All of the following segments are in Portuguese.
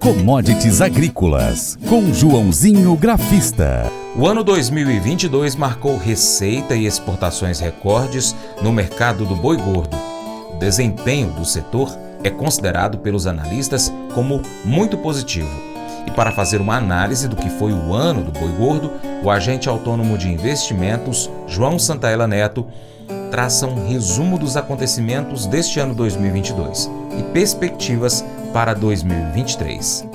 Commodities Agrícolas, com Joãozinho Grafista. O ano 2022 marcou receita e exportações recordes no mercado do boi gordo. O desempenho do setor é considerado pelos analistas como muito positivo. E para fazer uma análise do que foi o ano do boi gordo, o agente autônomo de investimentos, João Santaella Neto, traça um resumo dos acontecimentos deste ano 2022 e perspectivas para 2023.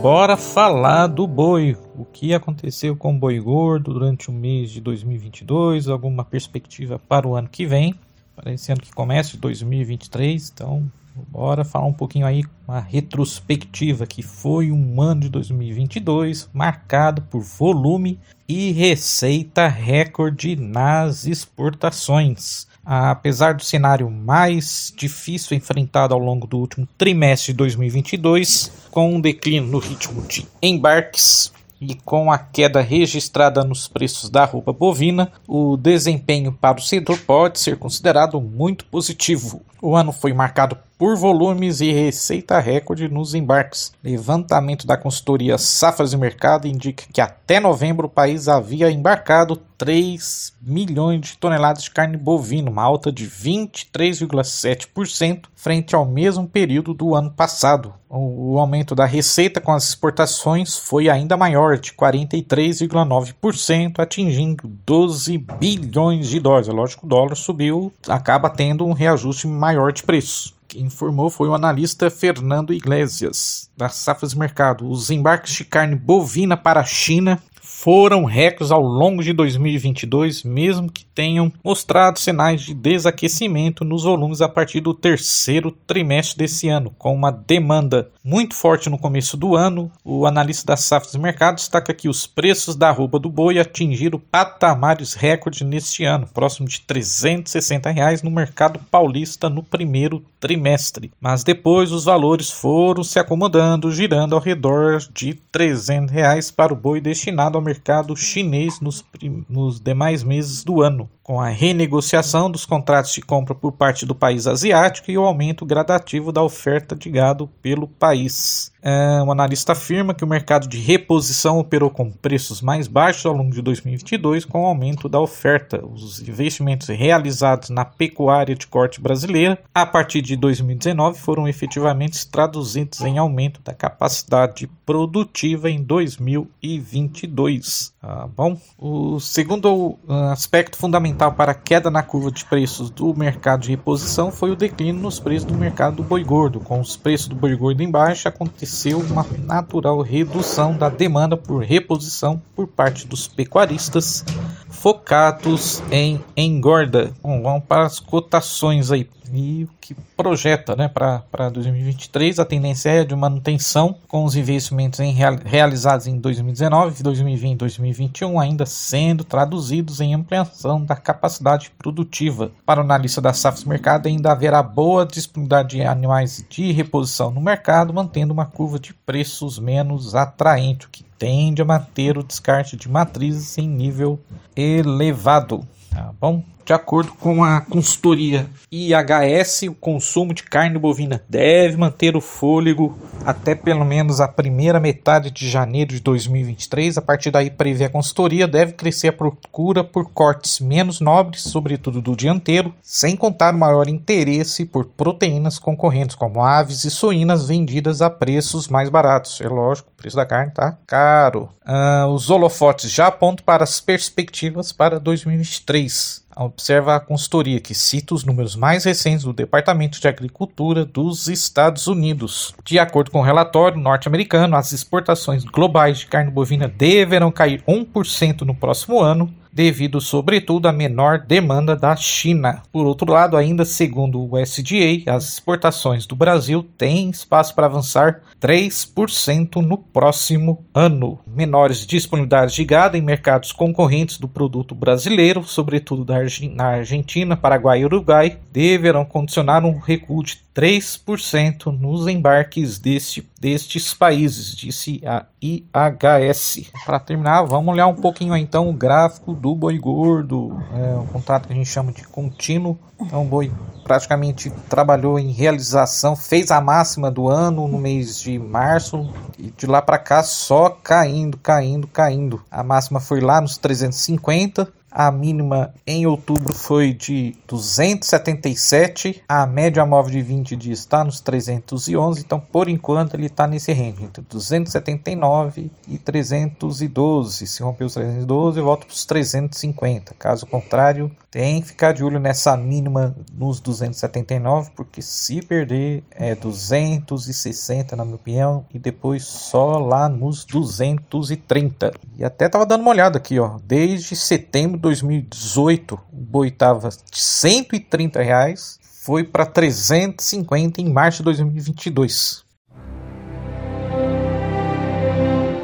Bora falar do boi. O que aconteceu com o boi gordo durante o mês de 2022? Alguma perspectiva para o ano que vem? Para esse ano que começa, 2023. Então, bora falar um pouquinho aí, uma retrospectiva que foi um ano de 2022 marcado por volume e receita recorde nas exportações. Apesar do cenário mais difícil enfrentado ao longo do último trimestre de 2022, com um declínio no ritmo de embarques e com a queda registrada nos preços da roupa bovina, o desempenho para o setor pode ser considerado muito positivo. O ano foi marcado por volumes e receita recorde nos embarques. Levantamento da consultoria Safras e Mercado indica que até novembro o país havia embarcado 3 milhões de toneladas de carne bovina, uma alta de 23,7% frente ao mesmo período do ano passado. O aumento da receita com as exportações foi ainda maior, de 43,9%, atingindo 12 bilhões de dólares. É lógico, o dólar subiu, acaba tendo um reajuste maior de preços. Quem informou foi o analista Fernando Iglesias, da Safras Mercado. Os embarques de carne bovina para a China foram recordes ao longo de 2022, mesmo que tenham mostrado sinais de desaquecimento nos volumes a partir do terceiro trimestre desse ano, com uma demanda muito forte no começo do ano. O analista da Safras Mercado destaca que os preços da roupa do boi atingiram patamares recorde neste ano, próximo de 360 reais no mercado paulista no primeiro trimestre. Mas depois os valores foram se acomodando, girando ao redor de 300 reais para o boi destinado ao mercado chinês nos, nos demais meses do ano com a renegociação dos contratos de compra por parte do país asiático e o aumento gradativo da oferta de gado pelo país. É, um analista afirma que o mercado de reposição operou com preços mais baixos ao longo de 2022 com o aumento da oferta. Os investimentos realizados na pecuária de corte brasileira a partir de 2019 foram efetivamente traduzidos em aumento da capacidade produtiva em 2022. Tá bom, o segundo aspecto fundamental fundamental para a queda na curva de preços do mercado de reposição foi o declínio nos preços do mercado do boi gordo. Com os preços do boi gordo em baixa, aconteceu uma natural redução da demanda por reposição por parte dos pecuaristas focados em engorda. Bom, vamos para as cotações aí e o que projeta né, para 2023. A tendência é de manutenção com os investimentos em, realizados em 2019, 2020 e 2021 ainda sendo traduzidos em ampliação da capacidade produtiva. Para o analista da Safras Mercado, ainda haverá boa disponibilidade de animais de reposição no mercado, mantendo uma curva de preços menos atraente, o que tende a manter o descarte de matrizes em nível elevado. Tá bom? De acordo com a consultoria IHS, o consumo de carne bovina deve manter o fôlego até pelo menos a primeira metade de janeiro de 2023. A partir daí, prevê a consultoria, deve crescer a procura por cortes menos nobres, sobretudo do dianteiro, sem contar o maior interesse por proteínas concorrentes, como aves e suínas vendidas a preços mais baratos. É lógico, o preço da carne está caro. Uh, os holofotes já apontam para as perspectivas para 2023. Observa a consultoria que cita os números mais recentes do Departamento de Agricultura dos Estados Unidos. De acordo com o relatório norte-americano, as exportações globais de carne bovina deverão cair 1% no próximo ano, devido sobretudo à menor demanda da China. Por outro lado, ainda segundo o USDA, as exportações do Brasil têm espaço para avançar 3% no próximo ano. Menores disponibilidades de gado em mercados concorrentes do produto brasileiro, sobretudo na Argentina, Paraguai e Uruguai, deverão condicionar um recuo de 3% nos embarques deste destes países, disse a IHS. Para terminar, vamos olhar um pouquinho então o gráfico do boi gordo, é um contrato que a gente chama de contínuo. Então, o boi praticamente trabalhou em realização, fez a máxima do ano no mês de março e de lá para cá só caindo, caindo, caindo. A máxima foi lá nos 350 a mínima em outubro foi de 277, a média móvel de 20 dias está nos 311, então por enquanto ele está nesse range, entre 279 e 312. Se romper os 312, volta para os 350. Caso contrário, tem que ficar de olho nessa mínima nos 279, porque se perder é 260 na minha opinião, e depois só lá nos 230. E até tava dando uma olhada aqui, ó, desde setembro 2018, o boi estava de 130 reais, foi para 350 em março de 2022.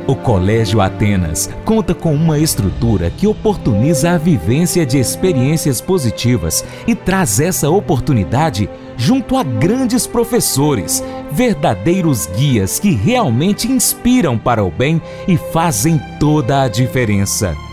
O Colégio Atenas conta com uma estrutura que oportuniza a vivência de experiências positivas e traz essa oportunidade junto a grandes professores, verdadeiros guias que realmente inspiram para o bem e fazem toda a diferença.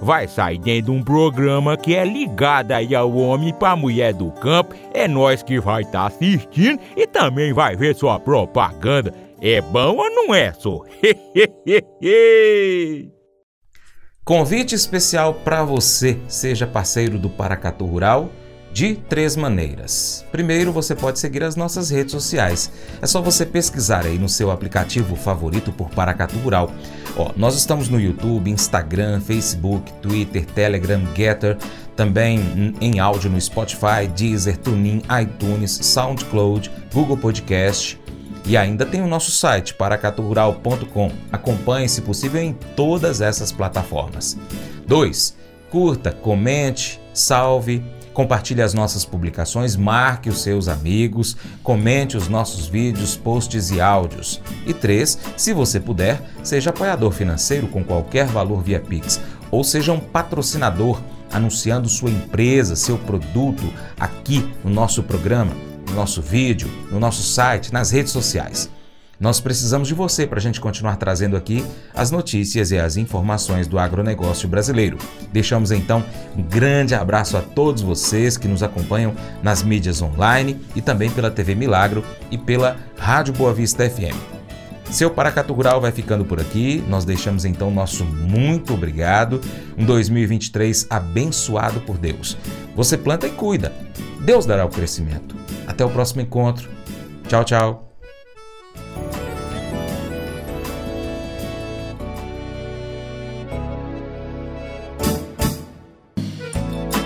vai sair dentro de um programa que é ligado aí ao homem para mulher do campo. É nós que vai estar tá assistindo e também vai ver sua propaganda. É bom ou não é, só? Convite especial para você, seja parceiro do Paracatu Rural de três maneiras. Primeiro, você pode seguir as nossas redes sociais. É só você pesquisar aí no seu aplicativo favorito por Paracatu Rural. Ó, nós estamos no YouTube, Instagram, Facebook, Twitter, Telegram, Getter, também em áudio no Spotify, Deezer, TuneIn, iTunes, SoundCloud, Google Podcast. E ainda tem o nosso site paracaturural.com. Acompanhe, se possível, em todas essas plataformas. 2. Curta, comente, salve, compartilhe as nossas publicações, marque os seus amigos, comente os nossos vídeos, posts e áudios. E 3. Se você puder, seja apoiador financeiro com qualquer valor via Pix ou seja um patrocinador anunciando sua empresa, seu produto aqui no nosso programa no nosso vídeo, no nosso site, nas redes sociais. Nós precisamos de você para a gente continuar trazendo aqui as notícias e as informações do agronegócio brasileiro. Deixamos então um grande abraço a todos vocês que nos acompanham nas mídias online e também pela TV Milagro e pela Rádio Boa Vista FM. Seu Paracatu Rural vai ficando por aqui. Nós deixamos então nosso muito obrigado. Um 2023 abençoado por Deus. Você planta e cuida. Deus dará o crescimento. Até o próximo encontro. Tchau, tchau.